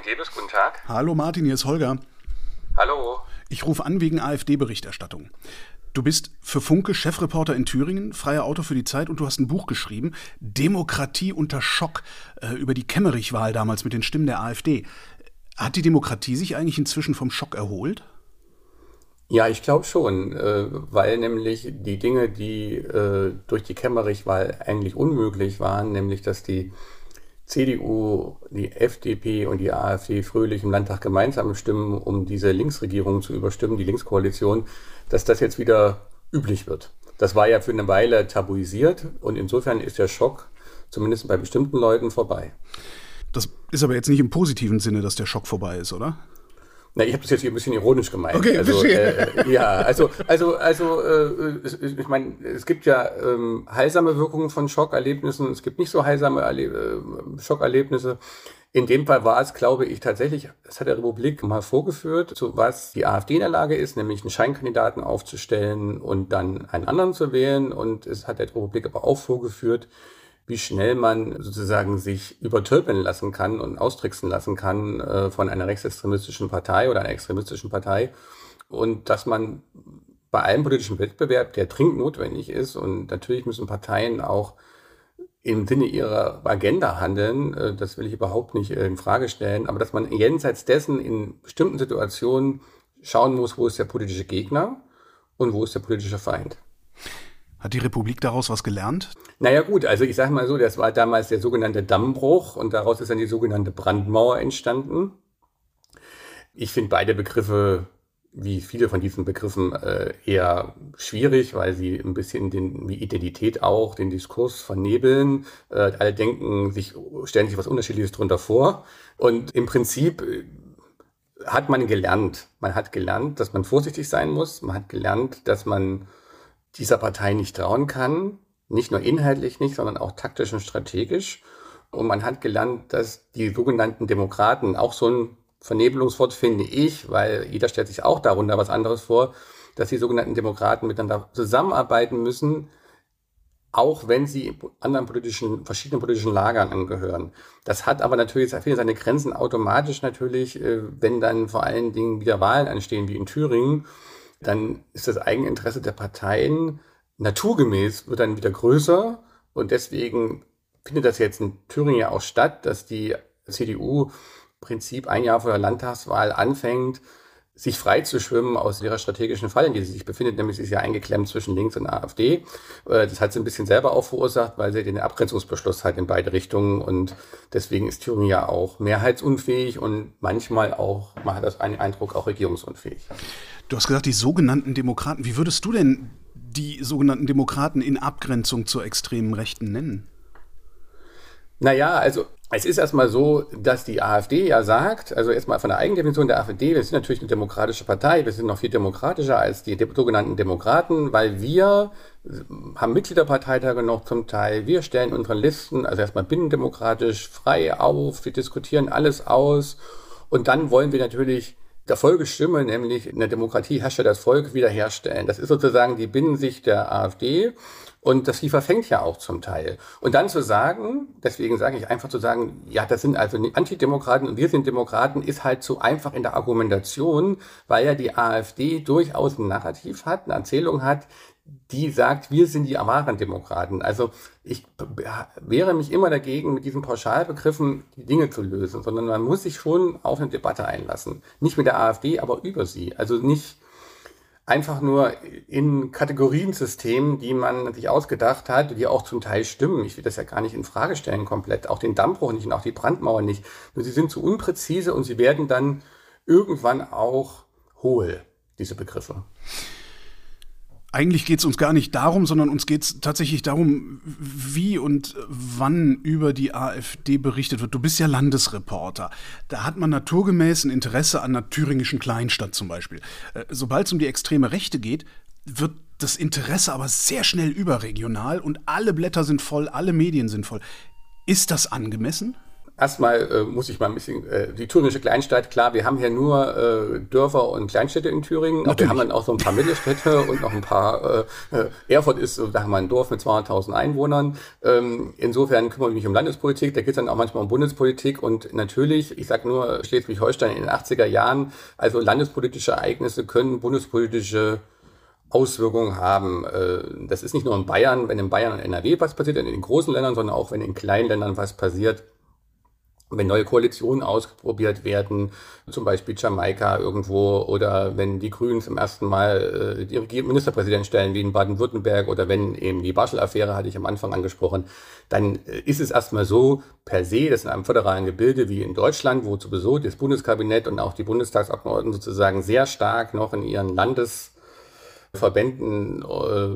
Martin Debes, guten Tag. Hallo Martin, hier ist Holger. Hallo. Ich rufe an wegen AfD-Berichterstattung. Du bist für Funke Chefreporter in Thüringen, freier Autor für die Zeit und du hast ein Buch geschrieben, Demokratie unter Schock, äh, über die Kemmerich-Wahl damals mit den Stimmen der AfD. Hat die Demokratie sich eigentlich inzwischen vom Schock erholt? Ja, ich glaube schon, äh, weil nämlich die Dinge, die äh, durch die Kemmerich-Wahl eigentlich unmöglich waren, nämlich dass die CDU, die FDP und die AfD fröhlich im Landtag gemeinsam stimmen, um diese Linksregierung zu überstimmen, die Linkskoalition, dass das jetzt wieder üblich wird. Das war ja für eine Weile tabuisiert und insofern ist der Schock zumindest bei bestimmten Leuten vorbei. Das ist aber jetzt nicht im positiven Sinne, dass der Schock vorbei ist, oder? Na, ich habe das jetzt hier ein bisschen ironisch gemeint. Okay, also, äh, ja, also, also, also, äh, ich meine, es gibt ja ähm, heilsame Wirkungen von Schockerlebnissen, es gibt nicht so heilsame Erle äh, Schockerlebnisse. In dem Fall war es, glaube ich, tatsächlich, das hat der Republik mal vorgeführt, zu was die AfD in der Lage ist, nämlich einen Scheinkandidaten aufzustellen und dann einen anderen zu wählen. Und es hat der Republik aber auch vorgeführt, wie schnell man sozusagen sich übertölpeln lassen kann und austricksen lassen kann äh, von einer rechtsextremistischen Partei oder einer extremistischen Partei. Und dass man bei allem politischen Wettbewerb, der dringend notwendig ist, und natürlich müssen Parteien auch im Sinne ihrer Agenda handeln, äh, das will ich überhaupt nicht in Frage stellen, aber dass man jenseits dessen in bestimmten Situationen schauen muss, wo ist der politische Gegner und wo ist der politische Feind. Hat die Republik daraus was gelernt? Naja gut, also ich sage mal so, das war damals der sogenannte Dammbruch und daraus ist dann die sogenannte Brandmauer entstanden. Ich finde beide Begriffe, wie viele von diesen Begriffen, äh, eher schwierig, weil sie ein bisschen den, wie Identität auch, den Diskurs vernebeln. Äh, alle denken, sich stellen sich was Unterschiedliches drunter vor. Und im Prinzip äh, hat man gelernt. Man hat gelernt, dass man vorsichtig sein muss. Man hat gelernt, dass man dieser Partei nicht trauen kann. Nicht nur inhaltlich nicht, sondern auch taktisch und strategisch. Und man hat gelernt, dass die sogenannten Demokraten, auch so ein Vernebelungswort finde ich, weil jeder stellt sich auch darunter was anderes vor, dass die sogenannten Demokraten miteinander zusammenarbeiten müssen, auch wenn sie anderen politischen, verschiedenen politischen Lagern angehören. Das hat aber natürlich seine Grenzen automatisch natürlich, äh, wenn dann vor allen Dingen wieder Wahlen anstehen, wie in Thüringen, dann ist das Eigeninteresse der Parteien naturgemäß wird dann wieder größer. Und deswegen findet das jetzt in Thüringen ja auch statt, dass die CDU im Prinzip ein Jahr vor der Landtagswahl anfängt, sich frei zu schwimmen aus ihrer strategischen Falle, in der sie sich befindet, nämlich sie ist ja eingeklemmt zwischen Links und AfD. Äh, das hat sie ein bisschen selber auch verursacht, weil sie den Abgrenzungsbeschluss hat in beide Richtungen und deswegen ist Thüringen ja auch mehrheitsunfähig und manchmal auch, man hat das einen Eindruck, auch regierungsunfähig. Du hast gesagt, die sogenannten Demokraten. Wie würdest du denn die sogenannten Demokraten in Abgrenzung zur extremen Rechten nennen? Naja, also es ist erstmal so, dass die AfD ja sagt, also erstmal von der Eigendefinition der AfD, wir sind natürlich eine demokratische Partei, wir sind noch viel demokratischer als die sogenannten Demokraten, weil wir haben Mitgliederparteitage noch zum Teil, wir stellen unsere Listen, also erstmal binnendemokratisch frei auf, wir diskutieren alles aus und dann wollen wir natürlich der Volksstimme, nämlich in der Demokratie herrscht ja das Volk, wiederherstellen. Das ist sozusagen die Binnensicht der AfD. Und das verfängt ja auch zum Teil. Und dann zu sagen, deswegen sage ich einfach zu sagen, ja, das sind also Antidemokraten und wir sind Demokraten, ist halt zu einfach in der Argumentation, weil ja die AfD durchaus ein Narrativ hat, eine Erzählung hat, die sagt, wir sind die wahren Demokraten. Also ich wehre mich immer dagegen, mit diesen Pauschalbegriffen die Dinge zu lösen, sondern man muss sich schon auf eine Debatte einlassen. Nicht mit der AfD, aber über sie. Also nicht einfach nur in Kategoriensystemen, die man sich ausgedacht hat, die auch zum Teil stimmen. Ich will das ja gar nicht in Frage stellen komplett. Auch den Dammbruch nicht und auch die Brandmauer nicht. Nur sie sind zu unpräzise und sie werden dann irgendwann auch hohl, diese Begriffe eigentlich geht es uns gar nicht darum, sondern uns geht es tatsächlich darum, wie und wann über die AfD berichtet wird. Du bist ja Landesreporter. Da hat man naturgemäß ein Interesse an einer thüringischen Kleinstadt zum Beispiel. Äh, Sobald es um die extreme Rechte geht, wird das Interesse aber sehr schnell überregional und alle Blätter sind voll, alle Medien sind voll. Ist das angemessen? Erstmal äh, muss ich mal ein bisschen, äh, die thüringische Kleinstadt, klar, wir haben hier nur äh, Dörfer und Kleinstädte in Thüringen, aber wir haben dann auch so ein paar Mittelstädte und noch ein paar, äh, äh Erfurt ist, da haben wir ein Dorf mit 200.000 Einwohnern. Ähm, insofern kümmere ich mich um Landespolitik, da geht es dann auch manchmal um Bundespolitik und natürlich, ich sage nur Schleswig-Holstein in den 80er Jahren, also landespolitische Ereignisse können bundespolitische Auswirkungen haben. Äh, das ist nicht nur in Bayern, wenn in Bayern und NRW was passiert, in den großen Ländern, sondern auch wenn in kleinen Ländern was passiert wenn neue Koalitionen ausprobiert werden, zum Beispiel Jamaika irgendwo, oder wenn die Grünen zum ersten Mal äh, die Ministerpräsident stellen, wie in Baden-Württemberg, oder wenn eben die Barschel-Affäre, hatte ich am Anfang angesprochen, dann äh, ist es erstmal so per se, dass in einem föderalen Gebilde wie in Deutschland, wo sowieso das Bundeskabinett und auch die Bundestagsabgeordneten sozusagen sehr stark noch in ihren Landesverbänden äh,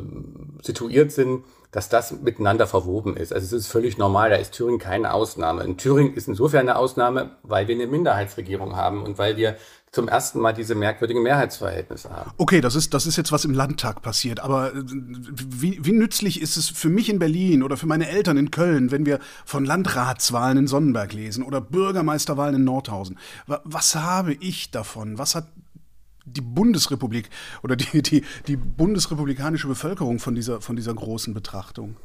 situiert sind, dass das miteinander verwoben ist. Also es ist völlig normal, da ist Thüringen keine Ausnahme. In Thüringen ist insofern eine Ausnahme, weil wir eine Minderheitsregierung haben und weil wir zum ersten Mal diese merkwürdigen Mehrheitsverhältnisse haben. Okay, das ist, das ist jetzt was im Landtag passiert, aber äh, wie, wie nützlich ist es für mich in Berlin oder für meine Eltern in Köln, wenn wir von Landratswahlen in Sonnenberg lesen oder Bürgermeisterwahlen in Nordhausen? Was habe ich davon? Was hat die Bundesrepublik oder die, die, die bundesrepublikanische Bevölkerung von dieser, von dieser großen Betrachtung?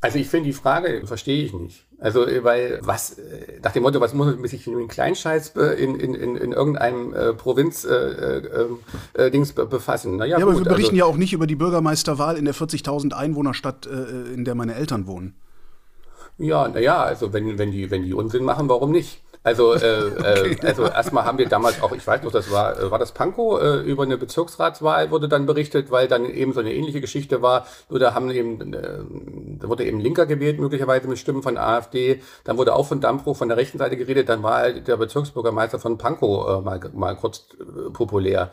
Also ich finde die Frage, verstehe ich nicht. Also weil was, äh, nach dem Motto, was muss man sich mit einem Kleinscheiß in, in, in, in irgendeinem äh, Provinz äh, äh, äh Dings befassen? Naja, ja, gut, aber wir berichten also, ja auch nicht über die Bürgermeisterwahl in der 40.000 Einwohnerstadt, äh, in der meine Eltern wohnen. Ja, naja, also wenn, wenn, die, wenn die Unsinn machen, warum nicht? Also, äh, äh, okay. also erstmal haben wir damals auch, ich weiß noch, das war, äh, war das Pankow, äh, über eine Bezirksratswahl wurde dann berichtet, weil dann eben so eine ähnliche Geschichte war. Nur da haben eben, äh, da wurde eben Linker gewählt, möglicherweise mit Stimmen von AfD. Dann wurde auch von Dampfbruch von der rechten Seite geredet. Dann war der Bezirksbürgermeister von Pankow äh, mal, mal kurz äh, populär.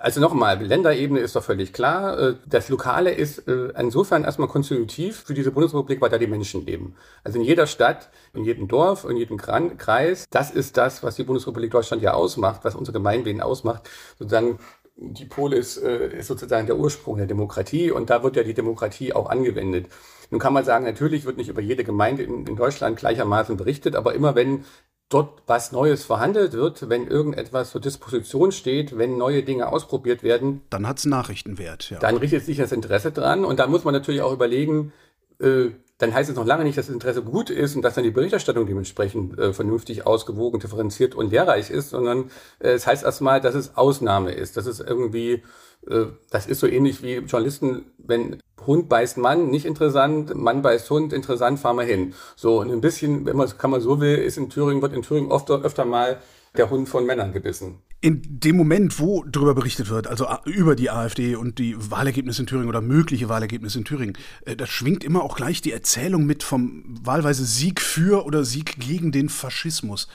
Also nochmal, Länderebene ist doch völlig klar. Äh, das Lokale ist äh, insofern erstmal konstitutiv für diese Bundesrepublik, weil da die Menschen leben. Also in jeder Stadt, in jedem Dorf, in jedem Kreis, das ist das, was die Bundesrepublik Deutschland ja ausmacht, was unsere Gemeinwesen ausmacht. Sozusagen die Polis äh, ist sozusagen der Ursprung der Demokratie und da wird ja die Demokratie auch angewendet. Nun kann man sagen, natürlich wird nicht über jede Gemeinde in, in Deutschland gleichermaßen berichtet, aber immer wenn dort was Neues verhandelt wird, wenn irgendetwas zur Disposition steht, wenn neue Dinge ausprobiert werden. Dann hat es Nachrichtenwert, ja. Dann richtet sich das Interesse dran und da muss man natürlich auch überlegen, äh, dann heißt es noch lange nicht, dass das Interesse gut ist und dass dann die Berichterstattung dementsprechend äh, vernünftig ausgewogen, differenziert und lehrreich ist, sondern äh, es heißt erstmal, dass es Ausnahme ist, dass es irgendwie, äh, das ist so ähnlich wie Journalisten, wenn Hund beißt Mann, nicht interessant, Mann beißt Hund, interessant, fahren wir hin. So, und ein bisschen, wenn man, kann man so will, ist in Thüringen, wird in Thüringen oft, öfter mal der Hund von Männern gebissen. In dem Moment, wo darüber berichtet wird, also über die AfD und die Wahlergebnisse in Thüringen oder mögliche Wahlergebnisse in Thüringen, äh, da schwingt immer auch gleich die Erzählung mit vom wahlweise Sieg für oder Sieg gegen den Faschismus.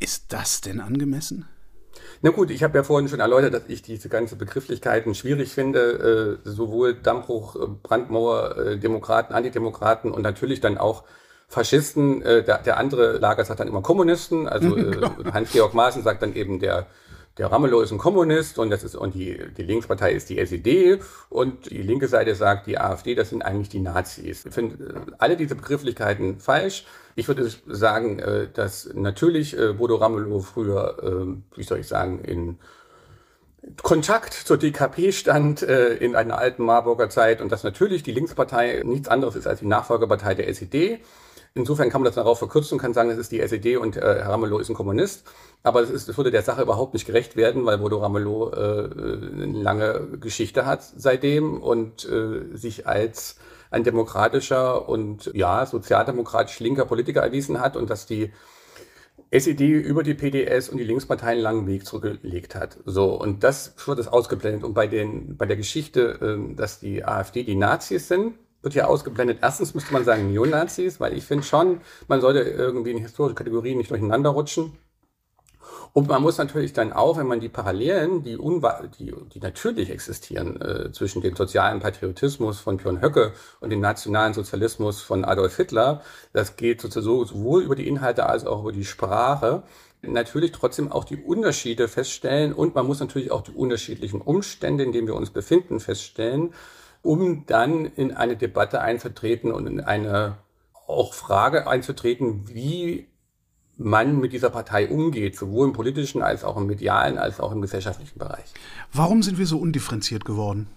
Ist das denn angemessen? Na gut, ich habe ja vorhin schon erläutert, dass ich diese ganzen Begrifflichkeiten schwierig finde, äh, sowohl Dammbruch, äh, Brandmauer, äh, Demokraten, Antidemokraten und natürlich dann auch Faschisten. Äh, der, der andere Lager sagt dann immer Kommunisten, also äh, Hans-Georg Maaßen sagt dann eben der der Ramelow ist ein Kommunist und das ist und die, die Linkspartei ist die SED und die linke Seite sagt, die AfD, das sind eigentlich die Nazis. Ich finde äh, alle diese Begrifflichkeiten falsch. Ich würde sagen, äh, dass natürlich äh, Bodo Ramelow früher, wie soll ich sagen, in Kontakt zur DKP stand in einer alten Marburger Zeit und dass natürlich die Linkspartei nichts anderes ist als die Nachfolgepartei der SED. Insofern kann man das darauf verkürzen und kann sagen, das ist die SED und äh, Herr Ramelow ist ein Kommunist. Aber es, ist, es würde der Sache überhaupt nicht gerecht werden, weil Bodo Ramelow äh, eine lange Geschichte hat seitdem und äh, sich als ein demokratischer und ja, sozialdemokratisch linker Politiker erwiesen hat und dass die SED über die PDS und die Linksparteien einen langen Weg zurückgelegt hat. So, und das wird es ausgeblendet. Und bei, den, bei der Geschichte, äh, dass die AfD die Nazis sind, wird ja ausgeblendet. Erstens müsste man sagen Neonazis, weil ich finde schon, man sollte irgendwie in historische Kategorien nicht durcheinander rutschen. Und man muss natürlich dann auch, wenn man die Parallelen, die, die, die natürlich existieren äh, zwischen dem sozialen Patriotismus von Björn Höcke und dem nationalen Sozialismus von Adolf Hitler, das geht sozusagen sowohl über die Inhalte als auch über die Sprache, natürlich trotzdem auch die Unterschiede feststellen und man muss natürlich auch die unterschiedlichen Umstände, in denen wir uns befinden, feststellen um dann in eine Debatte einzutreten und in eine auch Frage einzutreten, wie man mit dieser Partei umgeht, sowohl im politischen als auch im medialen als auch im gesellschaftlichen Bereich. Warum sind wir so undifferenziert geworden?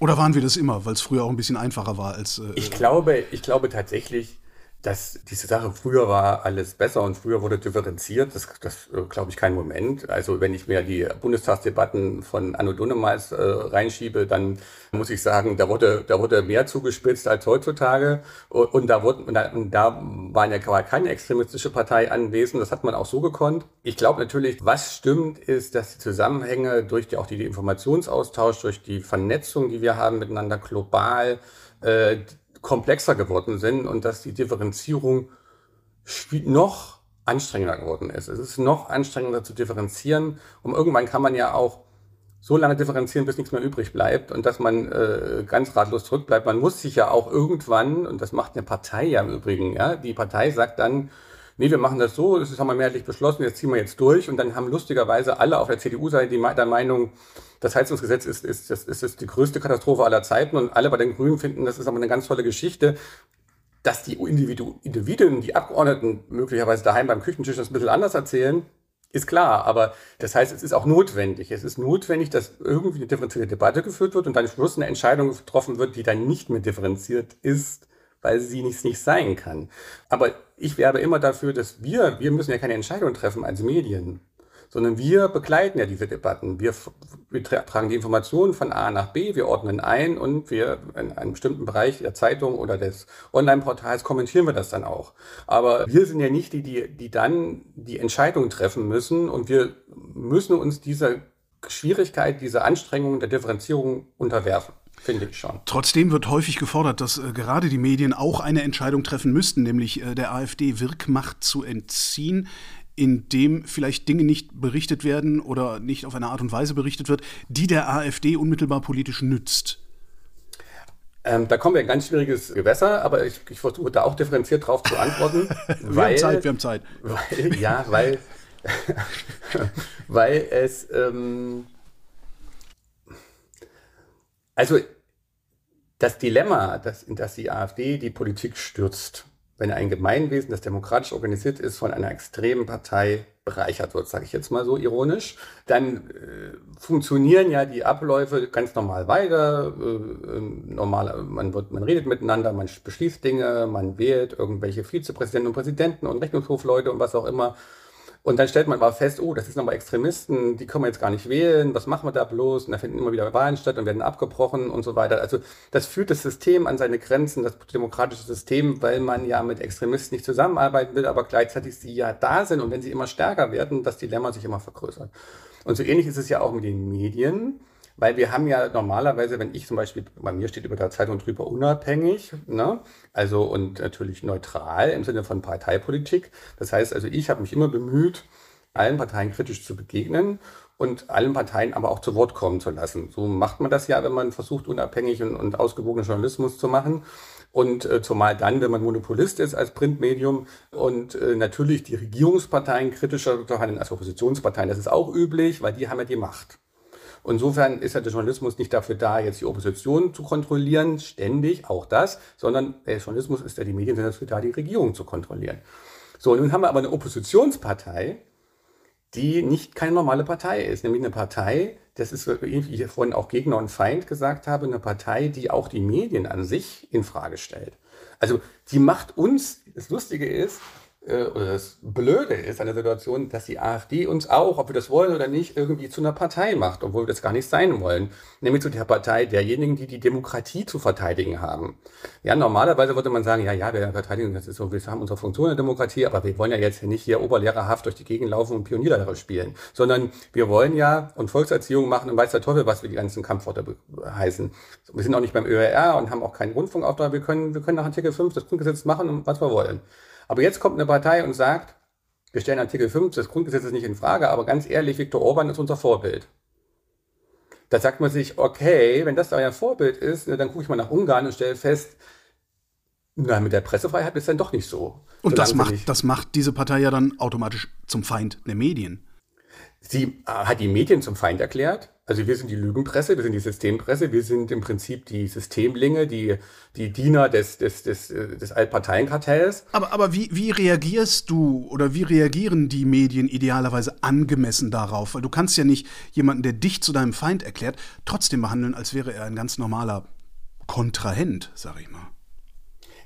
Oder waren wir das immer, weil es früher auch ein bisschen einfacher war als. Äh, ich glaube, ich glaube tatsächlich, dass diese Sache früher war alles besser und früher wurde differenziert. Das, das äh, glaube ich kein Moment. Also wenn ich mir die Bundestagsdebatten von Anno Dunnemals äh, reinschiebe, dann muss ich sagen, da wurde, da wurde mehr zugespitzt als heutzutage. Und da, wurde, und da, und da waren ja keine extremistische Partei anwesend. Das hat man auch so gekonnt. Ich glaube natürlich, was stimmt, ist, dass die Zusammenhänge durch die, auch die Informationsaustausch, durch die Vernetzung, die wir haben miteinander global, äh, komplexer geworden sind und dass die Differenzierung noch anstrengender geworden ist. Es ist noch anstrengender zu differenzieren. Und irgendwann kann man ja auch so lange differenzieren, bis nichts mehr übrig bleibt und dass man äh, ganz ratlos zurückbleibt. Man muss sich ja auch irgendwann, und das macht eine Partei ja im Übrigen, ja, die Partei sagt dann, nee, wir machen das so, das haben wir mehrheitlich beschlossen, jetzt ziehen wir jetzt durch. Und dann haben lustigerweise alle auf der CDU-Seite die der Meinung, das Heizungsgesetz ist, ist, ist, ist, ist die größte Katastrophe aller Zeiten und alle bei den Grünen finden, das ist aber eine ganz tolle Geschichte dass die Individu Individuen, die Abgeordneten möglicherweise daheim beim Küchentisch das ein bisschen anders erzählen, ist klar. Aber das heißt, es ist auch notwendig. Es ist notwendig, dass irgendwie eine differenzierte Debatte geführt wird und dann Schluss eine Entscheidung getroffen wird, die dann nicht mehr differenziert ist, weil sie nicht, nicht sein kann. Aber ich werbe immer dafür, dass wir, wir müssen ja keine Entscheidung treffen als Medien sondern wir begleiten ja diese Debatten. Wir, wir tragen die Informationen von A nach B, wir ordnen ein und wir in einem bestimmten Bereich der Zeitung oder des Online-Portals kommentieren wir das dann auch. Aber wir sind ja nicht die, die, die dann die Entscheidung treffen müssen und wir müssen uns dieser Schwierigkeit, dieser Anstrengung der Differenzierung unterwerfen. Finde ich schon. Trotzdem wird häufig gefordert, dass äh, gerade die Medien auch eine Entscheidung treffen müssten, nämlich äh, der AfD Wirkmacht zu entziehen in dem vielleicht Dinge nicht berichtet werden oder nicht auf eine Art und Weise berichtet wird, die der AfD unmittelbar politisch nützt? Ähm, da kommen wir in ein ganz schwieriges Gewässer, aber ich, ich versuche da auch differenziert drauf zu antworten. wir weil, haben Zeit, wir haben Zeit. Weil, ja, weil, weil es, ähm, also das Dilemma, das, in das die AfD die Politik stürzt, wenn ein Gemeinwesen, das demokratisch organisiert ist, von einer extremen Partei bereichert wird, sage ich jetzt mal so ironisch, dann äh, funktionieren ja die Abläufe ganz normal weiter. Äh, ähm, normal, man, wird, man redet miteinander, man beschließt Dinge, man wählt irgendwelche Vizepräsidenten und Präsidenten und Rechnungshofleute und was auch immer. Und dann stellt man aber fest, oh, das sind nochmal Extremisten, die können wir jetzt gar nicht wählen, was machen wir da bloß? Und da finden immer wieder Wahlen statt und werden abgebrochen und so weiter. Also das führt das System an seine Grenzen, das demokratische System, weil man ja mit Extremisten nicht zusammenarbeiten will, aber gleichzeitig sie ja da sind und wenn sie immer stärker werden, das Dilemma sich immer vergrößert. Und so ähnlich ist es ja auch mit den Medien. Weil wir haben ja normalerweise, wenn ich zum Beispiel, bei mir steht über der Zeitung drüber unabhängig, ne? also und natürlich neutral im Sinne von Parteipolitik. Das heißt also, ich habe mich immer bemüht, allen Parteien kritisch zu begegnen und allen Parteien aber auch zu Wort kommen zu lassen. So macht man das ja, wenn man versucht, unabhängig und, und ausgewogenen Journalismus zu machen. Und äh, zumal dann, wenn man Monopolist ist als Printmedium und äh, natürlich die Regierungsparteien kritischer zu handeln als Oppositionsparteien. Das ist auch üblich, weil die haben ja die Macht. Insofern ist ja der Journalismus nicht dafür da, jetzt die Opposition zu kontrollieren, ständig, auch das, sondern der Journalismus ist ja, die Medien sind dafür da, die Regierung zu kontrollieren. So, nun haben wir aber eine Oppositionspartei, die nicht keine normale Partei ist, nämlich eine Partei, das ist, wie ich vorhin auch Gegner und Feind gesagt habe, eine Partei, die auch die Medien an sich in Frage stellt. Also die macht uns, das Lustige ist, äh, oder das Blöde ist an der Situation, dass die AfD uns auch, ob wir das wollen oder nicht, irgendwie zu einer Partei macht, obwohl wir das gar nicht sein wollen. Nämlich zu der Partei derjenigen, die die Demokratie zu verteidigen haben. Ja, normalerweise würde man sagen, ja, ja, wir verteidigen, das ist so, wir haben unsere Funktion in der Demokratie, aber wir wollen ja jetzt nicht hier oberlehrerhaft durch die Gegend laufen und Pionierlehrer spielen, sondern wir wollen ja und Volkserziehung machen und weiß der Teufel, was wir die ganzen Kampfworte heißen. Wir sind auch nicht beim ÖRR und haben auch keinen Rundfunkauftrag. Wir können, wir können nach Artikel 5 das Grundgesetz machen, was wir wollen. Aber jetzt kommt eine Partei und sagt, wir stellen Artikel 5 des Grundgesetzes nicht in Frage, aber ganz ehrlich, Viktor Orban ist unser Vorbild. Da sagt man sich, okay, wenn das euer Vorbild ist, dann gucke ich mal nach Ungarn und stelle fest, na, mit der Pressefreiheit ist dann doch nicht so. Und das macht, das macht diese Partei ja dann automatisch zum Feind der Medien. Sie äh, hat die Medien zum Feind erklärt, Also wir sind die Lügenpresse, wir sind die Systempresse, wir sind im Prinzip die Systemlinge, die, die Diener des, des, des, des Altparteienkartells. Aber, aber wie, wie reagierst du oder wie reagieren die Medien idealerweise angemessen darauf? Weil du kannst ja nicht jemanden, der dich zu deinem Feind erklärt, trotzdem behandeln, als wäre er ein ganz normaler Kontrahent, sag ich mal.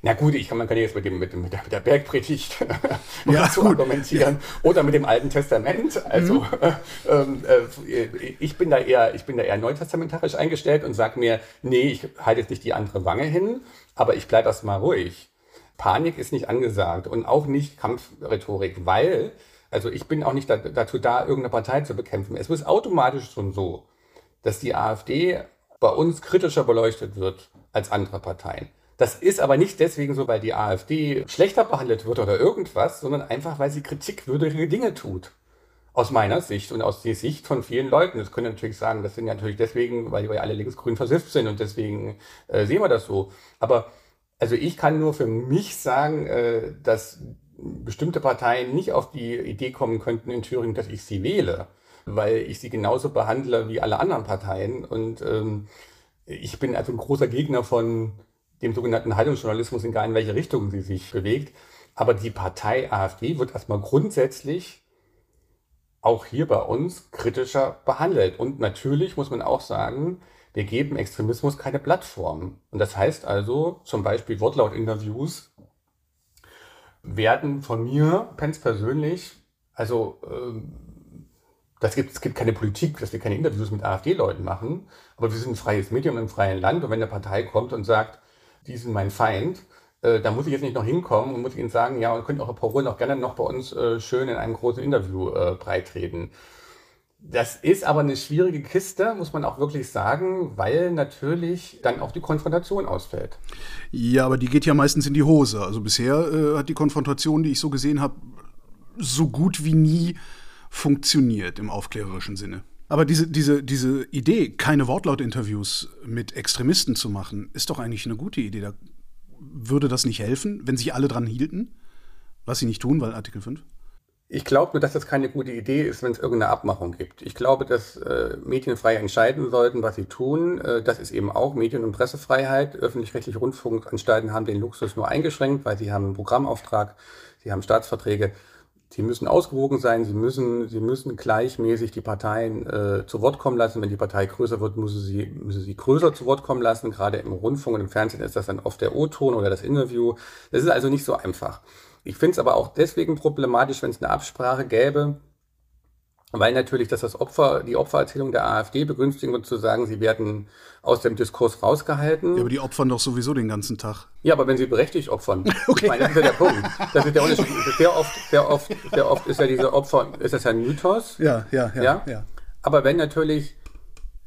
Na gut, ich kann, man kann jetzt mit, dem, mit, dem, mit, der, Bergpredigt ja, so argumentieren ja. oder mit dem Alten Testament. Also mhm. äh, äh, ich bin da eher, ich bin da eher neutestamentarisch eingestellt und sage mir, nee, ich halte jetzt nicht die andere Wange hin, aber ich bleibe erstmal ruhig. Panik ist nicht angesagt und auch nicht Kampfrhetorik, weil, also ich bin auch nicht da, dazu da, irgendeine Partei zu bekämpfen. Es ist automatisch schon so, dass die AfD bei uns kritischer beleuchtet wird als andere Parteien. Das ist aber nicht deswegen so, weil die AfD schlechter behandelt wird oder irgendwas, sondern einfach, weil sie kritikwürdige Dinge tut. Aus meiner Sicht und aus der Sicht von vielen Leuten. Das können natürlich sagen, das sind ja natürlich deswegen, weil wir alle linksgrün versifft sind und deswegen äh, sehen wir das so. Aber also ich kann nur für mich sagen, äh, dass bestimmte Parteien nicht auf die Idee kommen könnten in Thüringen, dass ich sie wähle, weil ich sie genauso behandle wie alle anderen Parteien. Und ähm, ich bin also ein großer Gegner von dem sogenannten Haltungsjournalismus, egal in welche Richtung sie sich bewegt. Aber die Partei AfD wird erstmal grundsätzlich auch hier bei uns kritischer behandelt. Und natürlich muss man auch sagen, wir geben Extremismus keine Plattform. Und das heißt also, zum Beispiel Wortlautinterviews werden von mir ganz persönlich, also ähm, das gibt, es gibt keine Politik, dass wir keine Interviews mit AfD-Leuten machen, aber wir sind ein freies Medium im freien Land und wenn eine Partei kommt und sagt, die sind mein Feind, äh, da muss ich jetzt nicht noch hinkommen und muss ihnen sagen, ja, und könnt auch Frau Ruhl noch gerne noch bei uns äh, schön in einem großen Interview äh, breitreten. Das ist aber eine schwierige Kiste, muss man auch wirklich sagen, weil natürlich dann auch die Konfrontation ausfällt. Ja, aber die geht ja meistens in die Hose. Also bisher äh, hat die Konfrontation, die ich so gesehen habe, so gut wie nie funktioniert im aufklärerischen Sinne. Aber diese, diese, diese Idee, keine Wortlautinterviews mit Extremisten zu machen, ist doch eigentlich eine gute Idee. Da würde das nicht helfen, wenn sich alle dran hielten? Was sie nicht tun, weil Artikel 5? Ich glaube nur, dass das keine gute Idee ist, wenn es irgendeine Abmachung gibt. Ich glaube, dass äh, Medien frei entscheiden sollten, was sie tun. Äh, das ist eben auch Medien- und Pressefreiheit. Öffentlich-rechtliche Rundfunkanstalten haben den Luxus nur eingeschränkt, weil sie haben einen Programmauftrag, sie haben Staatsverträge. Sie müssen ausgewogen sein, sie müssen, sie müssen gleichmäßig die Parteien äh, zu Wort kommen lassen. Wenn die Partei größer wird, muss sie, müssen sie größer zu Wort kommen lassen. Gerade im Rundfunk und im Fernsehen ist das dann oft der O-Ton oder das Interview. Das ist also nicht so einfach. Ich finde es aber auch deswegen problematisch, wenn es eine Absprache gäbe, weil natürlich dass das Opfer, die Opfererzählung der AfD begünstigen wird, zu sagen, sie werden aus dem Diskurs rausgehalten. Ja, aber die opfern doch sowieso den ganzen Tag. Ja, aber wenn sie berechtigt opfern. okay. Ich meine, das ist ja der Punkt. Das ist der Unterschied. Sehr oft, sehr oft, sehr oft ist ja diese Opfer, ist das ja ein Mythos. Ja, ja, ja. ja? ja. Aber wenn natürlich,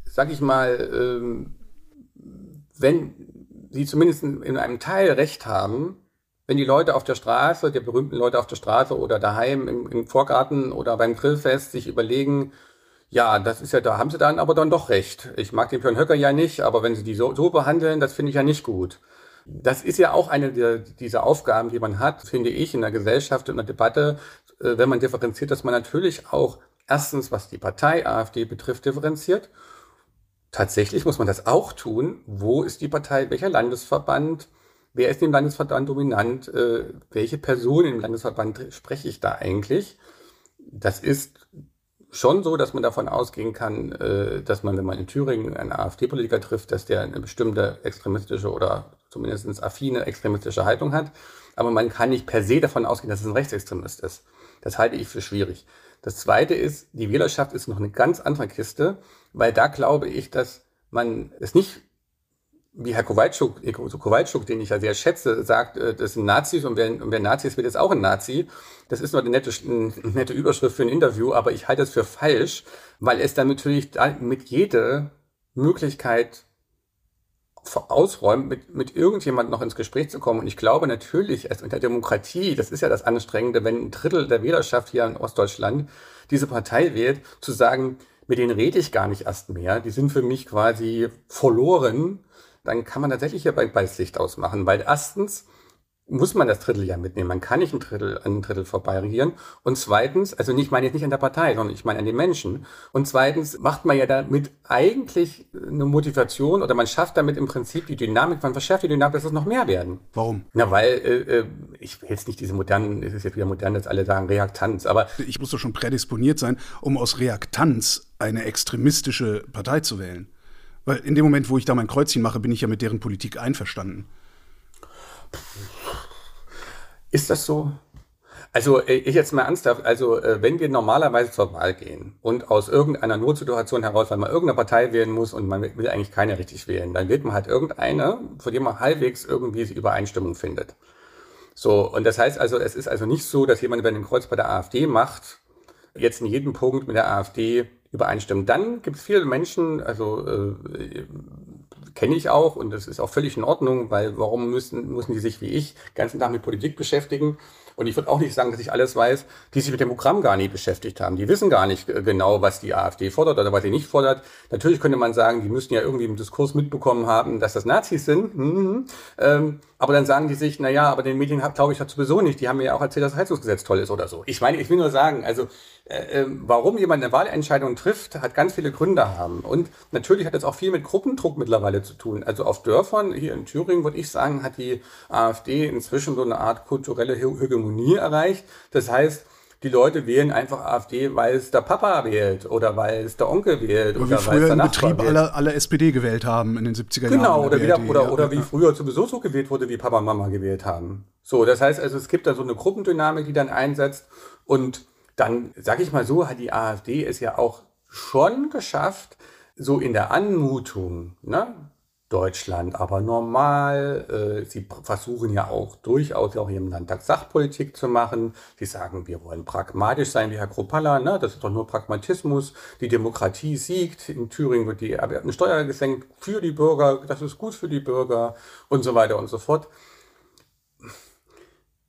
sag ich mal, ähm, wenn sie zumindest in einem Teil Recht haben, wenn die Leute auf der Straße, die berühmten Leute auf der Straße oder daheim im, im Vorgarten oder beim Grillfest sich überlegen, ja, das ist ja, da haben sie dann aber dann doch recht. Ich mag den Björn Höcker ja nicht, aber wenn sie die so, so behandeln, das finde ich ja nicht gut. Das ist ja auch eine der, dieser Aufgaben, die man hat, finde ich, in der Gesellschaft, in der Debatte, äh, wenn man differenziert, dass man natürlich auch erstens, was die Partei AfD betrifft, differenziert. Tatsächlich muss man das auch tun. Wo ist die Partei? Welcher Landesverband? Wer ist im Landesverband dominant, äh, welche Person im Landesverband spreche ich da eigentlich. Das ist schon so, dass man davon ausgehen kann, äh, dass man, wenn man in Thüringen einen AfD-Politiker trifft, dass der eine bestimmte extremistische oder zumindest affine extremistische Haltung hat. Aber man kann nicht per se davon ausgehen, dass es ein Rechtsextremist ist. Das halte ich für schwierig. Das Zweite ist, die Wählerschaft ist noch eine ganz andere Kiste, weil da glaube ich, dass man es nicht wie Herr Kowalczuk, Kowalczuk, den ich ja sehr schätze, sagt, äh, das sind Nazis und wer, und wer Nazi ist, wird jetzt auch ein Nazi. Das ist nur eine nette, eine nette Überschrift für ein Interview, aber ich halte es für falsch, weil es dann natürlich mit jeder Möglichkeit ausräumt, mit, mit irgendjemand noch ins Gespräch zu kommen. Und ich glaube natürlich, es der Demokratie, das ist ja das Anstrengende, wenn ein Drittel der Wählerschaft hier in Ostdeutschland diese Partei wählt, zu sagen, mit denen rede ich gar nicht erst mehr. Die sind für mich quasi verloren dann kann man tatsächlich hier bald Licht ausmachen, weil erstens muss man das Drittel ja mitnehmen. Man kann nicht ein Drittel an ein Drittel vorbeiregieren. Und zweitens, also nicht, ich meine jetzt nicht an der Partei, sondern ich meine an den Menschen. Und zweitens macht man ja damit eigentlich eine Motivation oder man schafft damit im Prinzip die Dynamik, man verschärft die Dynamik, dass es noch mehr werden. Warum? Na, weil äh, äh ich will jetzt nicht diese modernen, es ist jetzt wieder modern, dass alle sagen Reaktanz, aber ich muss doch schon prädisponiert sein, um aus Reaktanz eine extremistische Partei zu wählen. Weil in dem Moment, wo ich da mein Kreuzchen mache, bin ich ja mit deren Politik einverstanden. Ist das so? Also äh, ich jetzt mal ernsthaft, also äh, wenn wir normalerweise zur Wahl gehen und aus irgendeiner Notsituation heraus, weil man irgendeine Partei wählen muss und man will eigentlich keine richtig wählen, dann wählt man halt irgendeine, von dem man halbwegs irgendwie Übereinstimmung findet. So, und das heißt also, es ist also nicht so, dass jemand, wenn ein Kreuz bei der AfD macht, jetzt in jedem Punkt mit der AfD übereinstimmt. Dann gibt es viele Menschen, also äh, kenne ich auch und das ist auch völlig in Ordnung, weil warum müssen, müssen die sich wie ich den ganzen Tag mit Politik beschäftigen? Und ich würde auch nicht sagen, dass ich alles weiß, die sich mit dem Programm gar nicht beschäftigt haben. Die wissen gar nicht genau, was die AfD fordert oder was sie nicht fordert. Natürlich könnte man sagen, die müssten ja irgendwie im Diskurs mitbekommen haben, dass das Nazis sind. Mhm. Ähm, aber dann sagen die sich, na ja, aber den Medien glaube ich hat sowieso nicht. Die haben mir ja auch erzählt, dass das Heizungsgesetz toll ist oder so. Ich meine, ich will nur sagen, also äh, äh, warum jemand eine Wahlentscheidung trifft, hat ganz viele Gründe haben. Und natürlich hat es auch viel mit Gruppendruck mittlerweile zu tun. Also auf Dörfern hier in Thüringen, würde ich sagen, hat die AfD inzwischen so eine Art kulturelle Hegemonie erreicht. Das heißt, die Leute wählen einfach AfD, weil es der Papa wählt oder weil es der Onkel wählt. Oder, oder wie früher im Betrieb alle, alle SPD gewählt haben in den 70er genau, Jahren. Genau, oder, wieder, oder, oder wie früher sowieso so gewählt wurde, wie Papa und Mama gewählt haben. So, das heißt also, es gibt da so eine Gruppendynamik, die dann einsetzt und dann, sag ich mal so, hat die AfD es ja auch schon geschafft, so in der Anmutung, ne? Deutschland aber normal. Äh, sie versuchen ja auch durchaus auch im Landtag Sachpolitik zu machen. Sie sagen, wir wollen pragmatisch sein, wie Herr Kropalla. Ne? Das ist doch nur Pragmatismus. Die Demokratie siegt. In Thüringen wird die Steuer gesenkt für die Bürger. Das ist gut für die Bürger und so weiter und so fort.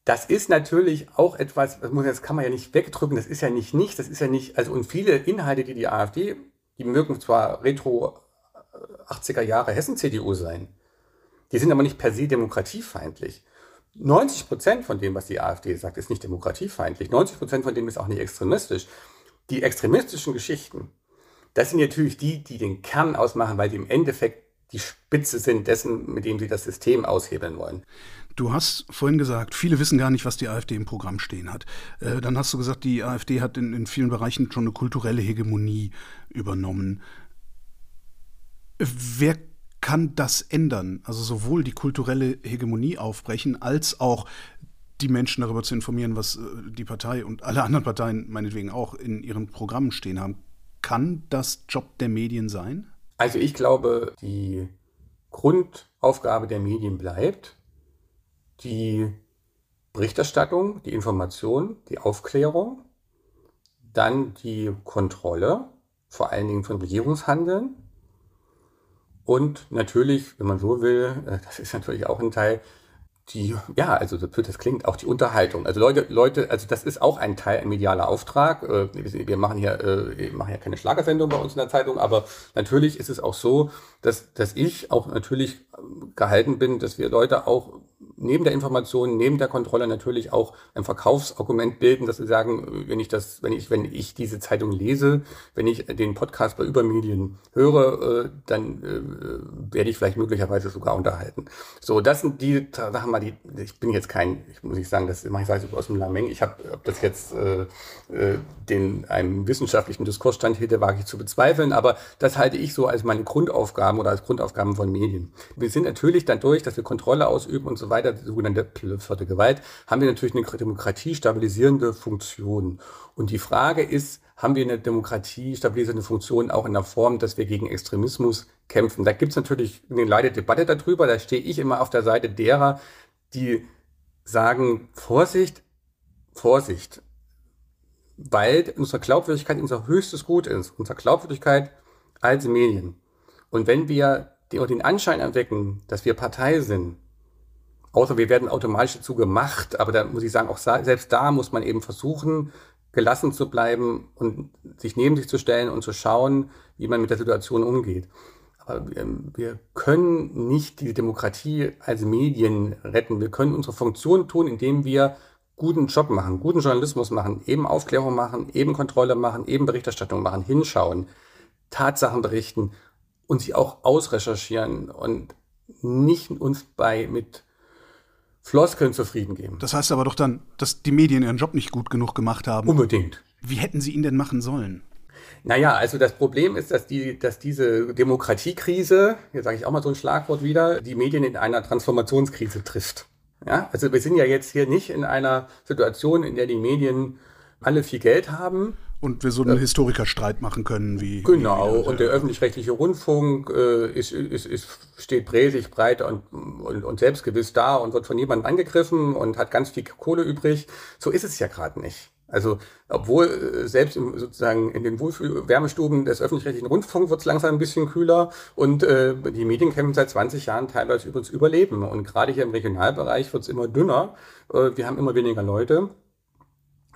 Das ist natürlich auch etwas, das, muss, das kann man ja nicht wegdrücken, das ist ja nicht nichts, das ist ja nicht, also und viele Inhalte, die die AfD, die mögen zwar retro 80er äh, Jahre Hessen-CDU sein, die sind aber nicht per se demokratiefeindlich. 90 Prozent von dem, was die AfD sagt, ist nicht demokratiefeindlich. 90 Prozent von dem ist auch nicht extremistisch. Die extremistischen Geschichten, das sind natürlich die, die den Kern ausmachen, weil die im Endeffekt die Spitze sind dessen, mit dem sie das System aushebeln wollen. Du hast vorhin gesagt, viele wissen gar nicht, was die AfD im Programm stehen hat. Äh, dann hast du gesagt, die AfD hat in, in vielen Bereichen schon eine kulturelle Hegemonie übernommen. Wer kann das ändern? Also sowohl die kulturelle Hegemonie aufbrechen, als auch die Menschen darüber zu informieren, was äh, die Partei und alle anderen Parteien meinetwegen auch in ihren Programmen stehen haben. Kann das Job der Medien sein? Also ich glaube, die Grundaufgabe der Medien bleibt, die Berichterstattung, die Information, die Aufklärung, dann die Kontrolle, vor allen Dingen von Regierungshandeln und natürlich, wenn man so will, äh, das ist natürlich auch ein Teil, die, ja, also das klingt, auch die Unterhaltung. Also Leute, Leute, also das ist auch ein Teil, ein medialer Auftrag. Äh, wir machen hier, äh, wir machen ja keine Schlagersendung bei uns in der Zeitung, aber natürlich ist es auch so, dass, dass ich auch natürlich gehalten bin, dass wir Leute auch neben der Information, neben der Kontrolle natürlich auch ein Verkaufsargument bilden, dass sie sagen, wenn ich das, wenn ich, wenn ich diese Zeitung lese, wenn ich den Podcast bei Übermedien höre, äh, dann äh, werde ich vielleicht möglicherweise sogar unterhalten. So, das sind die Sachen mal, die, ich bin jetzt kein, ich muss nicht sagen, das mache ich sage aus dem Lameng. Ich habe ob das jetzt äh, äh, den einem wissenschaftlichen Diskurs standhätte, wage ich zu bezweifeln, aber das halte ich so als meine Grundaufgaben oder als Grundaufgaben von Medien. Wir sind natürlich dann durch, dass wir Kontrolle ausüben und so weiter weiter, die sogenannte vierte Gewalt, haben wir natürlich eine Demokratie stabilisierende Funktion. Und die Frage ist, haben wir eine Demokratie stabilisierende Funktion auch in der Form, dass wir gegen Extremismus kämpfen? Da gibt es natürlich eine leider Debatte darüber. Da stehe ich immer auf der Seite derer, die sagen, Vorsicht, Vorsicht, weil unsere Glaubwürdigkeit unser höchstes Gut ist, unsere Glaubwürdigkeit als Medien. Und wenn wir den Anschein erwecken, dass wir Partei sind, Außer wir werden automatisch dazu gemacht, aber da muss ich sagen, auch selbst da muss man eben versuchen, gelassen zu bleiben und sich neben sich zu stellen und zu schauen, wie man mit der Situation umgeht. Aber wir, wir können nicht die Demokratie als Medien retten. Wir können unsere Funktion tun, indem wir guten Job machen, guten Journalismus machen, eben Aufklärung machen, eben Kontrolle machen, eben Berichterstattung machen, hinschauen, Tatsachen berichten und sie auch ausrecherchieren und nicht uns bei mit Floskeln zufrieden geben. Das heißt aber doch dann, dass die Medien ihren Job nicht gut genug gemacht haben. Unbedingt. Wie hätten sie ihn denn machen sollen? Naja, also das Problem ist, dass, die, dass diese Demokratiekrise, hier sage ich auch mal so ein Schlagwort wieder, die Medien in einer Transformationskrise trifft. Ja, also wir sind ja jetzt hier nicht in einer Situation, in der die Medien alle viel Geld haben, und wir so einen Historikerstreit machen können, wie. Genau, wie, und der öffentlich-rechtliche Rundfunk äh, ist, ist, ist, steht bräsig, breit und, und, und selbstgewiss da und wird von niemandem angegriffen und hat ganz viel Kohle übrig. So ist es ja gerade nicht. Also, obwohl äh, selbst im, sozusagen in den Wärmestuben des öffentlich-rechtlichen Rundfunks wird es langsam ein bisschen kühler und äh, die Medien kämpfen seit 20 Jahren teilweise übrigens Überleben. Und gerade hier im Regionalbereich wird es immer dünner. Äh, wir haben immer weniger Leute.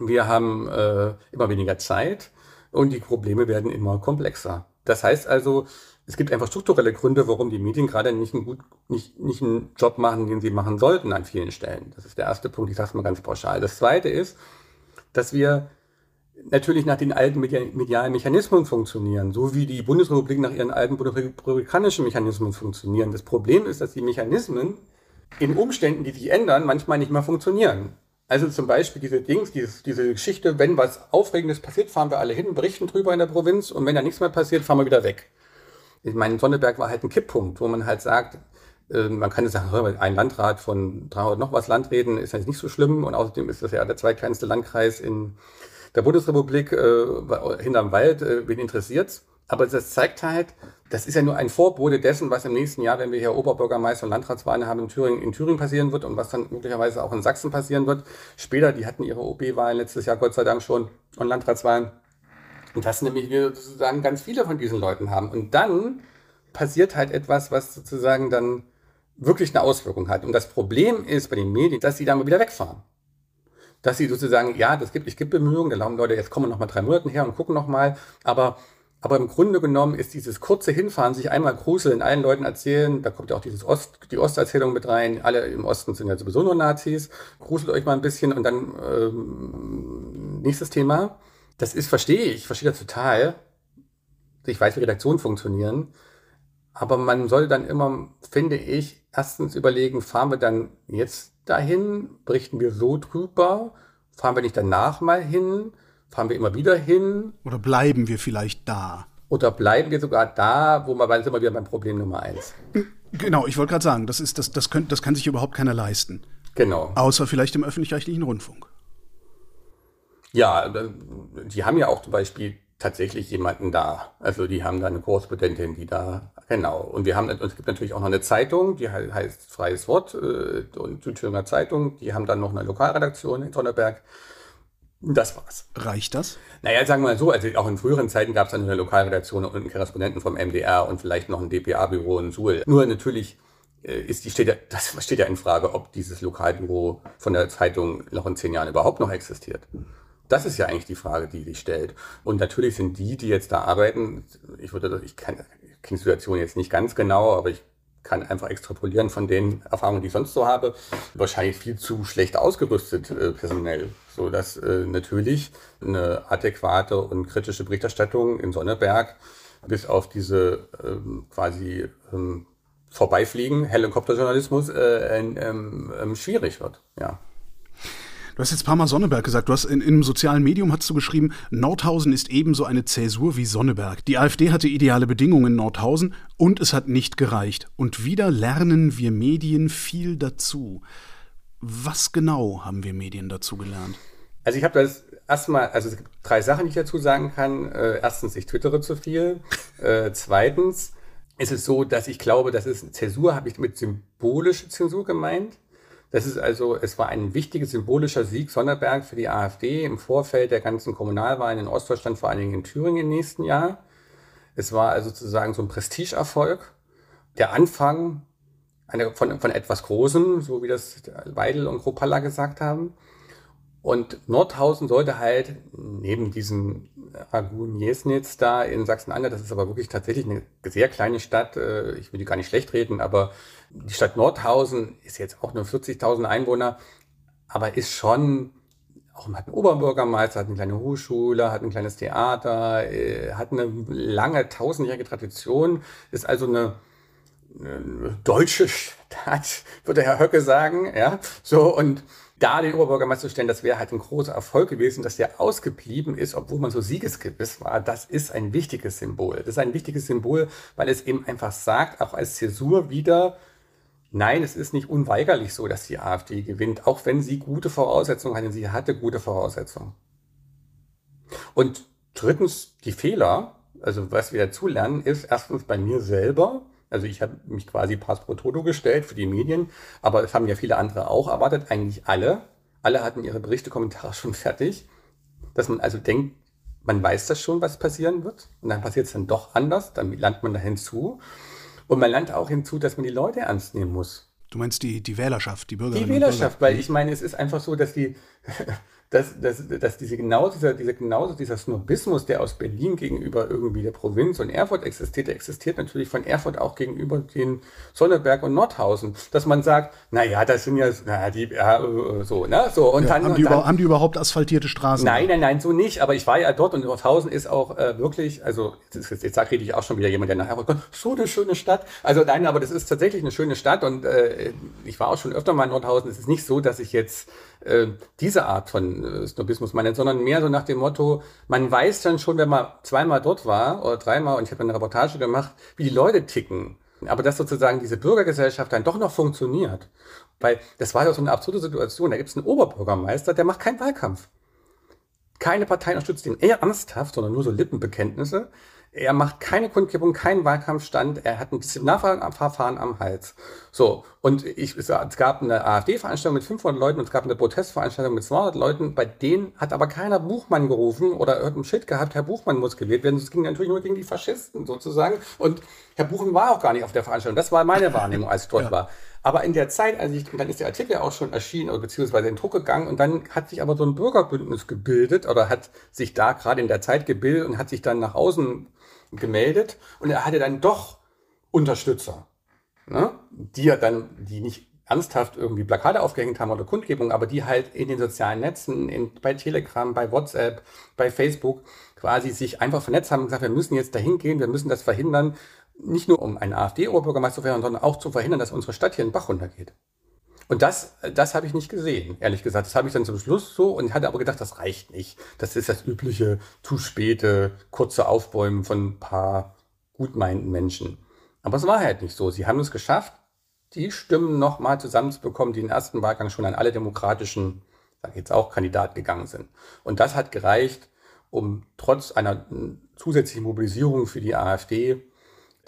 Wir haben äh, immer weniger Zeit und die Probleme werden immer komplexer. Das heißt also, es gibt einfach strukturelle Gründe, warum die Medien gerade nicht einen, gut, nicht, nicht einen Job machen, den sie machen sollten an vielen Stellen. Das ist der erste Punkt, ich sage es mal ganz pauschal. Das zweite ist, dass wir natürlich nach den alten medialen Mechanismen funktionieren, so wie die Bundesrepublik nach ihren alten republikanischen Mechanismen funktionieren. Das Problem ist, dass die Mechanismen in Umständen, die sich ändern, manchmal nicht mehr funktionieren. Also zum Beispiel diese Dings, dieses, diese Geschichte, wenn was Aufregendes passiert, fahren wir alle hin, berichten drüber in der Provinz und wenn da nichts mehr passiert, fahren wir wieder weg. Ich meine, Sonneberg war halt ein Kipppunkt, wo man halt sagt, äh, man kann jetzt sagen, ein Landrat von 300 noch was Landräten ist jetzt nicht so schlimm und außerdem ist das ja der zweitkleinste Landkreis in der Bundesrepublik äh, hinterm Wald, äh, wen interessiert's? Aber das zeigt halt, das ist ja nur ein Vorbote dessen, was im nächsten Jahr, wenn wir hier Oberbürgermeister und Landratswahlen haben, in Thüringen, in Thüringen passieren wird und was dann möglicherweise auch in Sachsen passieren wird. Später, die hatten ihre OB-Wahlen letztes Jahr Gott sei Dank schon und Landratswahlen. Und das nämlich wir sozusagen ganz viele von diesen Leuten haben. Und dann passiert halt etwas, was sozusagen dann wirklich eine Auswirkung hat. Und das Problem ist bei den Medien, dass sie dann mal wieder wegfahren dass sie sozusagen, ja, das gibt, ich gibt Bemühungen, da laufen Leute, jetzt kommen noch mal drei Monate her und gucken noch mal, aber aber im Grunde genommen ist dieses kurze Hinfahren, sich einmal gruseln, allen Leuten erzählen, da kommt ja auch dieses Ost, die Osterzählung mit rein, alle im Osten sind ja sowieso nur Nazis, gruselt euch mal ein bisschen und dann ähm, nächstes Thema. Das ist, verstehe ich, verstehe das total. Ich weiß, wie Redaktionen funktionieren. Aber man soll dann immer, finde ich, erstens überlegen, fahren wir dann jetzt dahin, berichten wir so drüber, fahren wir nicht danach mal hin, fahren wir immer wieder hin. Oder bleiben wir vielleicht da? Oder bleiben wir sogar da, wo man, sind wir wieder beim Problem Nummer eins. Genau, ich wollte gerade sagen, das, ist, das, das, könnt, das kann sich überhaupt keiner leisten. Genau. Außer vielleicht im öffentlich-rechtlichen Rundfunk. Ja, äh, die haben ja auch zum Beispiel tatsächlich jemanden da. Also die haben da eine Korrespondentin, die da, genau. Und wir haben, es gibt natürlich auch noch eine Zeitung, die heißt Freies Wort äh, und Südthüringer Zeitung. Die haben dann noch eine Lokalredaktion in Sonneberg. Das war's. Reicht das? Naja, sagen wir mal so, also auch in früheren Zeiten gab es dann eine Lokalredaktion und einen Korrespondenten vom MDR und vielleicht noch ein DPA-Büro in Suhl. Nur natürlich äh, ist die steht ja, das steht ja in Frage, ob dieses Lokalbüro von der Zeitung noch in zehn Jahren überhaupt noch existiert. Das ist ja eigentlich die Frage, die sich stellt. Und natürlich sind die, die jetzt da arbeiten, ich würde, ich kenne die Situation jetzt nicht ganz genau, aber ich kann einfach extrapolieren von den Erfahrungen, die ich sonst so habe, wahrscheinlich viel zu schlecht ausgerüstet äh, personell, so dass äh, natürlich eine adäquate und kritische Berichterstattung in Sonneberg bis auf diese ähm, quasi ähm, Vorbeifliegen, Helikopterjournalismus, äh, ähm, ähm, schwierig wird. Ja. Du hast jetzt ein paar Mal Sonneberg gesagt. Du hast in, in einem sozialen Medium hast du geschrieben, Nordhausen ist ebenso eine Zäsur wie Sonneberg. Die AfD hatte ideale Bedingungen in Nordhausen und es hat nicht gereicht. Und wieder lernen wir Medien viel dazu. Was genau haben wir Medien dazu gelernt? Also ich habe das erstmal, also es gibt drei Sachen, die ich dazu sagen kann. Äh, erstens, ich twittere zu viel. Äh, zweitens ist es so, dass ich glaube, das ist Zäsur, habe ich mit symbolische Zensur gemeint. Das ist also, es war ein wichtiger symbolischer Sieg Sonderberg für die AfD im Vorfeld der ganzen Kommunalwahlen in Ostdeutschland, vor allen Dingen in Thüringen im nächsten Jahr. Es war also sozusagen so ein Prestigeerfolg. Der Anfang eine, von, von etwas Großem, so wie das Weidel und Kropalla gesagt haben. Und Nordhausen sollte halt neben diesem Agun-Jesnitz da in Sachsen-Anhalt, das ist aber wirklich tatsächlich eine sehr kleine Stadt, äh, ich will die gar nicht schlecht reden, aber die Stadt Nordhausen ist jetzt auch nur 40.000 Einwohner, aber ist schon, auch hat einen Oberbürgermeister, hat eine kleine Hochschule, hat ein kleines Theater, äh, hat eine lange, tausendjährige Tradition, ist also eine, eine deutsche Stadt, würde Herr Höcke sagen, ja, so und da den Oberbürgermeister zu stellen, das wäre halt ein großer Erfolg gewesen, dass der ausgeblieben ist, obwohl man so siegesgewiss war. Das ist ein wichtiges Symbol. Das ist ein wichtiges Symbol, weil es eben einfach sagt, auch als Zäsur wieder, nein, es ist nicht unweigerlich so, dass die AfD gewinnt, auch wenn sie gute Voraussetzungen hatte. Sie hatte gute Voraussetzungen. Und drittens, die Fehler, also was wir dazulernen, ist erstens bei mir selber, also ich habe mich quasi pass pro toto gestellt für die Medien, aber es haben ja viele andere auch erwartet, eigentlich alle. Alle hatten ihre Berichte, Kommentare schon fertig. Dass man also denkt, man weiß das schon, was passieren wird. Und dann passiert es dann doch anders, dann lernt man da hinzu. Und man lernt auch hinzu, dass man die Leute ernst nehmen muss. Du meinst die, die Wählerschaft, die Bürgerinnen Die Wählerschaft, Bürger. weil ich meine, es ist einfach so, dass die, dass, dass, dass diese genau dieser, dieser, genauso dieser Snobismus, der aus Berlin gegenüber irgendwie der Provinz und Erfurt existiert, der existiert natürlich von Erfurt auch gegenüber den Sonneberg und Nordhausen. Dass man sagt, na ja, das sind ja, na, die, ja, äh, so, ne, so. Und ja, dann, haben, die und dann, haben die überhaupt asphaltierte Straßen? Nein, nein, nein, so nicht. Aber ich war ja dort und Nordhausen ist auch äh, wirklich, also jetzt, jetzt, rede ich auch schon wieder jemand, der nach Erfurt kommt, so eine schöne Stadt. Also nein, aber das ist tatsächlich eine schöne Stadt und äh, ich war auch schon öfter mal in Nordhausen. Es ist nicht so, dass ich jetzt äh, diese Art von äh, Snobismus meine, sondern mehr so nach dem Motto, man weiß dann schon, wenn man zweimal dort war oder dreimal und ich habe eine Reportage gemacht, wie die Leute ticken. Aber dass sozusagen diese Bürgergesellschaft dann doch noch funktioniert. Weil das war ja so eine absurde Situation. Da gibt es einen Oberbürgermeister, der macht keinen Wahlkampf. Keine Partei unterstützt ihn eher ernsthaft, sondern nur so Lippenbekenntnisse. Er macht keine Kundgebung, keinen Wahlkampfstand. Er hat ein Disziplinarverfahren am Hals. So. Und ich, es gab eine AfD-Veranstaltung mit 500 Leuten und es gab eine Protestveranstaltung mit 200 Leuten. Bei denen hat aber keiner Buchmann gerufen oder hat ein Schild gehabt, Herr Buchmann muss gewählt werden. Es ging natürlich nur gegen die Faschisten sozusagen. Und Herr Buchmann war auch gar nicht auf der Veranstaltung. Das war meine Wahrnehmung, als ich dort ja. war. Aber in der Zeit, als ich, dann ist der Artikel auch schon erschienen oder beziehungsweise in Druck gegangen und dann hat sich aber so ein Bürgerbündnis gebildet oder hat sich da gerade in der Zeit gebildet und hat sich dann nach außen gemeldet und er hatte dann doch Unterstützer, ne? die ja dann, die nicht ernsthaft irgendwie Plakate aufgehängt haben oder Kundgebungen, aber die halt in den sozialen Netzen, in, bei Telegram, bei WhatsApp, bei Facebook quasi sich einfach vernetzt haben und gesagt, wir müssen jetzt dahin gehen, wir müssen das verhindern, nicht nur um einen AfD-Oberbürgermeister zu verhindern, sondern auch zu verhindern, dass unsere Stadt hier in den Bach runtergeht. Und das, das habe ich nicht gesehen, ehrlich gesagt. Das habe ich dann zum Schluss so und hatte aber gedacht, das reicht nicht. Das ist das übliche, zu späte, kurze Aufbäumen von ein paar gutmeinenden Menschen. Aber es war halt nicht so. Sie haben es geschafft, die Stimmen nochmal zusammenzubekommen, die im ersten Wahlgang schon an alle demokratischen, sage ich jetzt auch, Kandidaten gegangen sind. Und das hat gereicht, um trotz einer zusätzlichen Mobilisierung für die AfD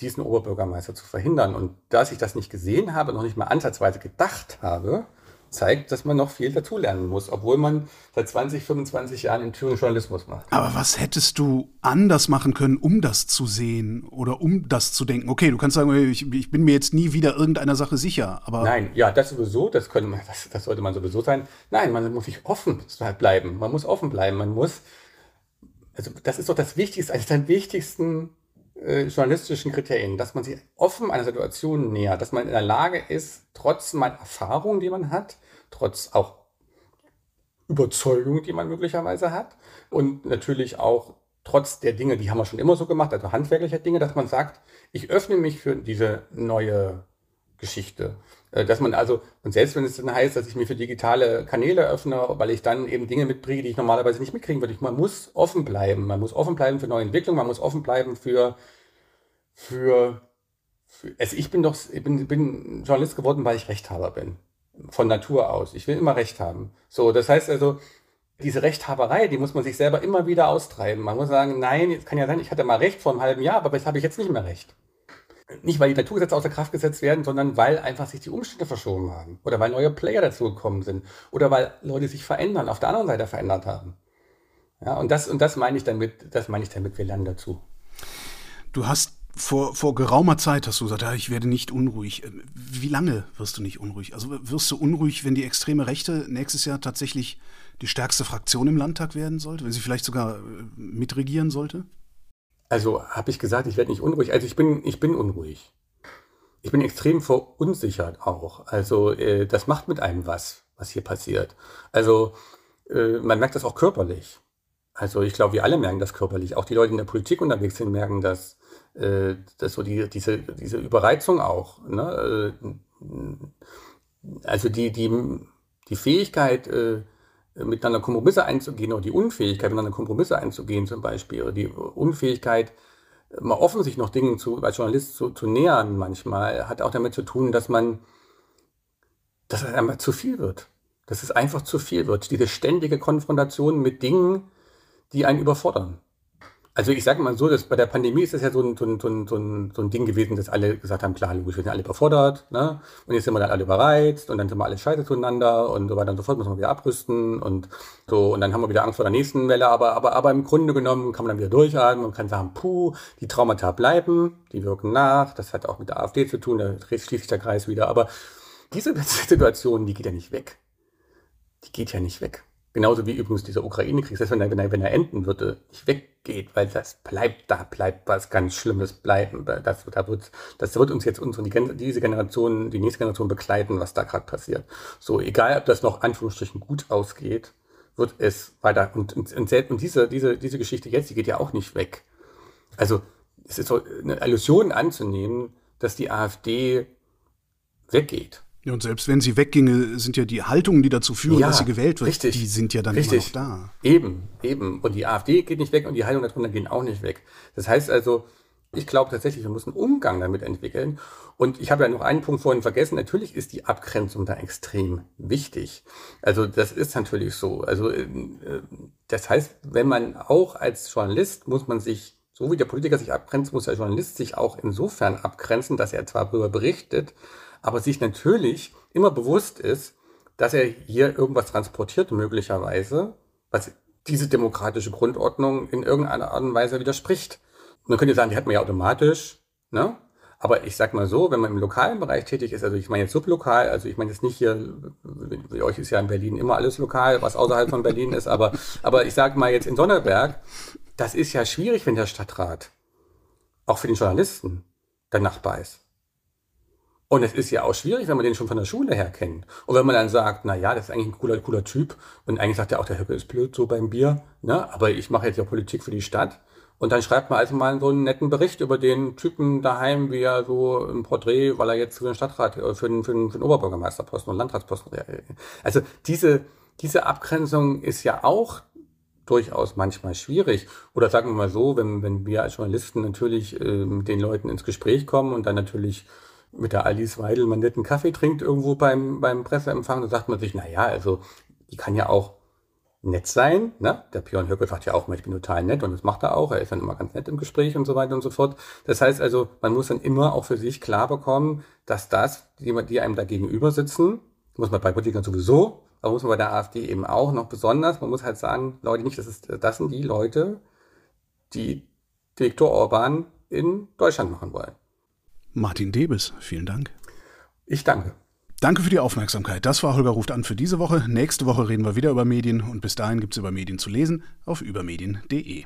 diesen Oberbürgermeister zu verhindern. Und dass ich das nicht gesehen habe, noch nicht mal ansatzweise gedacht habe, zeigt, dass man noch viel dazulernen muss, obwohl man seit 20, 25 Jahren in Thüringen Journalismus macht. Aber was hättest du anders machen können, um das zu sehen oder um das zu denken? Okay, du kannst sagen, ich, ich bin mir jetzt nie wieder irgendeiner Sache sicher, aber. Nein, ja, das sowieso, das, können, das, das sollte man sowieso sein. Nein, man muss sich offen bleiben. Man muss offen bleiben. Man muss, also das ist doch das Wichtigste, eines der wichtigsten äh, journalistischen Kriterien, dass man sich offen einer Situation nähert, dass man in der Lage ist, trotz meiner Erfahrung, die man hat, trotz auch Überzeugung, die man möglicherweise hat und natürlich auch trotz der Dinge, die haben wir schon immer so gemacht, also handwerklicher Dinge, dass man sagt, ich öffne mich für diese neue Geschichte. Äh, dass man also, und selbst wenn es dann heißt, dass ich mich für digitale Kanäle öffne, weil ich dann eben Dinge mitbringe, die ich normalerweise nicht mitkriegen würde, man muss offen bleiben. Man muss offen bleiben für neue Entwicklungen, man muss offen bleiben für, für, für also ich bin doch, ich bin, bin Journalist geworden, weil ich Rechthaber bin. Von Natur aus. Ich will immer Recht haben. So, das heißt also, diese Rechthaberei, die muss man sich selber immer wieder austreiben. Man muss sagen, nein, es kann ja sein, ich hatte mal Recht vor einem halben Jahr, aber jetzt habe ich jetzt nicht mehr Recht nicht weil die Naturgesetze außer Kraft gesetzt werden, sondern weil einfach sich die Umstände verschoben haben. Oder weil neue Player dazugekommen sind. Oder weil Leute sich verändern, auf der anderen Seite verändert haben. Ja, und das, und das meine ich damit, das meine ich damit, wir lernen dazu. Du hast vor, vor geraumer Zeit hast du gesagt, ja, ich werde nicht unruhig. Wie lange wirst du nicht unruhig? Also wirst du unruhig, wenn die extreme Rechte nächstes Jahr tatsächlich die stärkste Fraktion im Landtag werden sollte, wenn sie vielleicht sogar äh, mitregieren sollte? Also habe ich gesagt, ich werde nicht unruhig. Also ich bin, ich bin unruhig. Ich bin extrem verunsichert auch. Also äh, das macht mit einem was, was hier passiert. Also äh, man merkt das auch körperlich. Also ich glaube, wir alle merken das körperlich. Auch die Leute in der Politik unterwegs sind, merken das. Äh, dass so die, diese, diese Überreizung auch. Ne? Äh, also die, die, die Fähigkeit, äh, miteinander Kompromisse einzugehen oder die Unfähigkeit, miteinander Kompromisse einzugehen zum Beispiel, oder die Unfähigkeit, mal offen sich noch Dingen zu, als Journalist zu, zu nähern manchmal, hat auch damit zu tun, dass man, dass es einmal zu viel wird. Dass es einfach zu viel wird. Diese ständige Konfrontation mit Dingen, die einen überfordern. Also ich sage mal so, dass bei der Pandemie ist das ja so ein, so, ein, so, ein, so, ein, Ding gewesen, dass alle gesagt haben, klar, wir sind alle überfordert, ne? Und jetzt sind wir dann alle überreizt und dann sind wir alle scheiße zueinander und so weiter und so fort, müssen wir wieder abrüsten und so, und dann haben wir wieder Angst vor der nächsten Welle, aber, aber, aber im Grunde genommen kann man dann wieder durchatmen und kann sagen, puh, die Traumata bleiben, die wirken nach, das hat auch mit der AfD zu tun, da schließt sich der Kreis wieder, aber diese Situation, die geht ja nicht weg. Die geht ja nicht weg. Genauso wie übrigens dieser Ukraine-Krieg, selbst wenn er, wenn, er, wenn er enden würde, nicht weggeht, weil das bleibt, da bleibt was ganz Schlimmes bleiben. Das, da wird, das wird uns jetzt unsere, die, diese Generation, die nächste Generation begleiten, was da gerade passiert. So, egal ob das noch Anführungsstrichen gut ausgeht, wird es weiter. Und, und, und, und diese, diese, diese Geschichte jetzt, die geht ja auch nicht weg. Also, es ist so eine Illusion anzunehmen, dass die AfD weggeht. Ja, und selbst wenn sie wegginge, sind ja die Haltungen, die dazu führen, ja, dass sie gewählt wird, richtig, die sind ja dann richtig. immer noch da. Eben, eben. Und die AfD geht nicht weg und die Haltungen darunter gehen auch nicht weg. Das heißt also, ich glaube tatsächlich, wir müssen einen Umgang damit entwickeln. Und ich habe ja noch einen Punkt vorhin vergessen. Natürlich ist die Abgrenzung da extrem wichtig. Also das ist natürlich so. Also äh, das heißt, wenn man auch als Journalist muss man sich, so wie der Politiker sich abgrenzt, muss der Journalist sich auch insofern abgrenzen, dass er zwar darüber berichtet, aber sich natürlich immer bewusst ist, dass er hier irgendwas transportiert, möglicherweise, was diese demokratische Grundordnung in irgendeiner Art und Weise widerspricht. Man könnte sagen, die hat man ja automatisch, ne? Aber ich sag mal so, wenn man im lokalen Bereich tätig ist, also ich meine jetzt sublokal, also ich meine jetzt nicht hier, wie euch ist ja in Berlin immer alles lokal, was außerhalb von Berlin ist, aber, aber ich sag mal jetzt in Sonderberg, das ist ja schwierig, wenn der Stadtrat, auch für den Journalisten, der Nachbar ist. Und es ist ja auch schwierig, wenn man den schon von der Schule her kennt. Und wenn man dann sagt, na ja, das ist eigentlich ein cooler, cooler Typ. Und eigentlich sagt er auch, der Höcke ist blöd so beim Bier. Ne? Aber ich mache jetzt ja Politik für die Stadt. Und dann schreibt man also mal so einen netten Bericht über den Typen daheim, wie er so im Porträt, weil er jetzt für den Stadtrat, äh, für den, für den, für den Oberbürgermeisterposten und Landratsposten. Also diese, diese Abgrenzung ist ja auch durchaus manchmal schwierig. Oder sagen wir mal so, wenn, wenn wir als Journalisten natürlich äh, mit den Leuten ins Gespräch kommen und dann natürlich mit der Alice Weidel man netten Kaffee trinkt irgendwo beim, beim Presseempfang, dann sagt man sich, na ja, also die kann ja auch nett sein. Ne? Der Björn Höcke sagt ja auch ich bin total nett und das macht er auch. Er ist dann immer ganz nett im Gespräch und so weiter und so fort. Das heißt also, man muss dann immer auch für sich klar bekommen, dass das, die, die einem da gegenüber sitzen, muss man bei Politikern sowieso, aber muss man bei der AfD eben auch noch besonders, man muss halt sagen, Leute, nicht, das, ist, das sind die Leute, die Viktor Orban in Deutschland machen wollen. Martin Debes, vielen Dank. Ich danke. Danke für die Aufmerksamkeit. Das war Holger ruft an für diese Woche. Nächste Woche reden wir wieder über Medien und bis dahin gibt es über Medien zu lesen auf übermedien.de.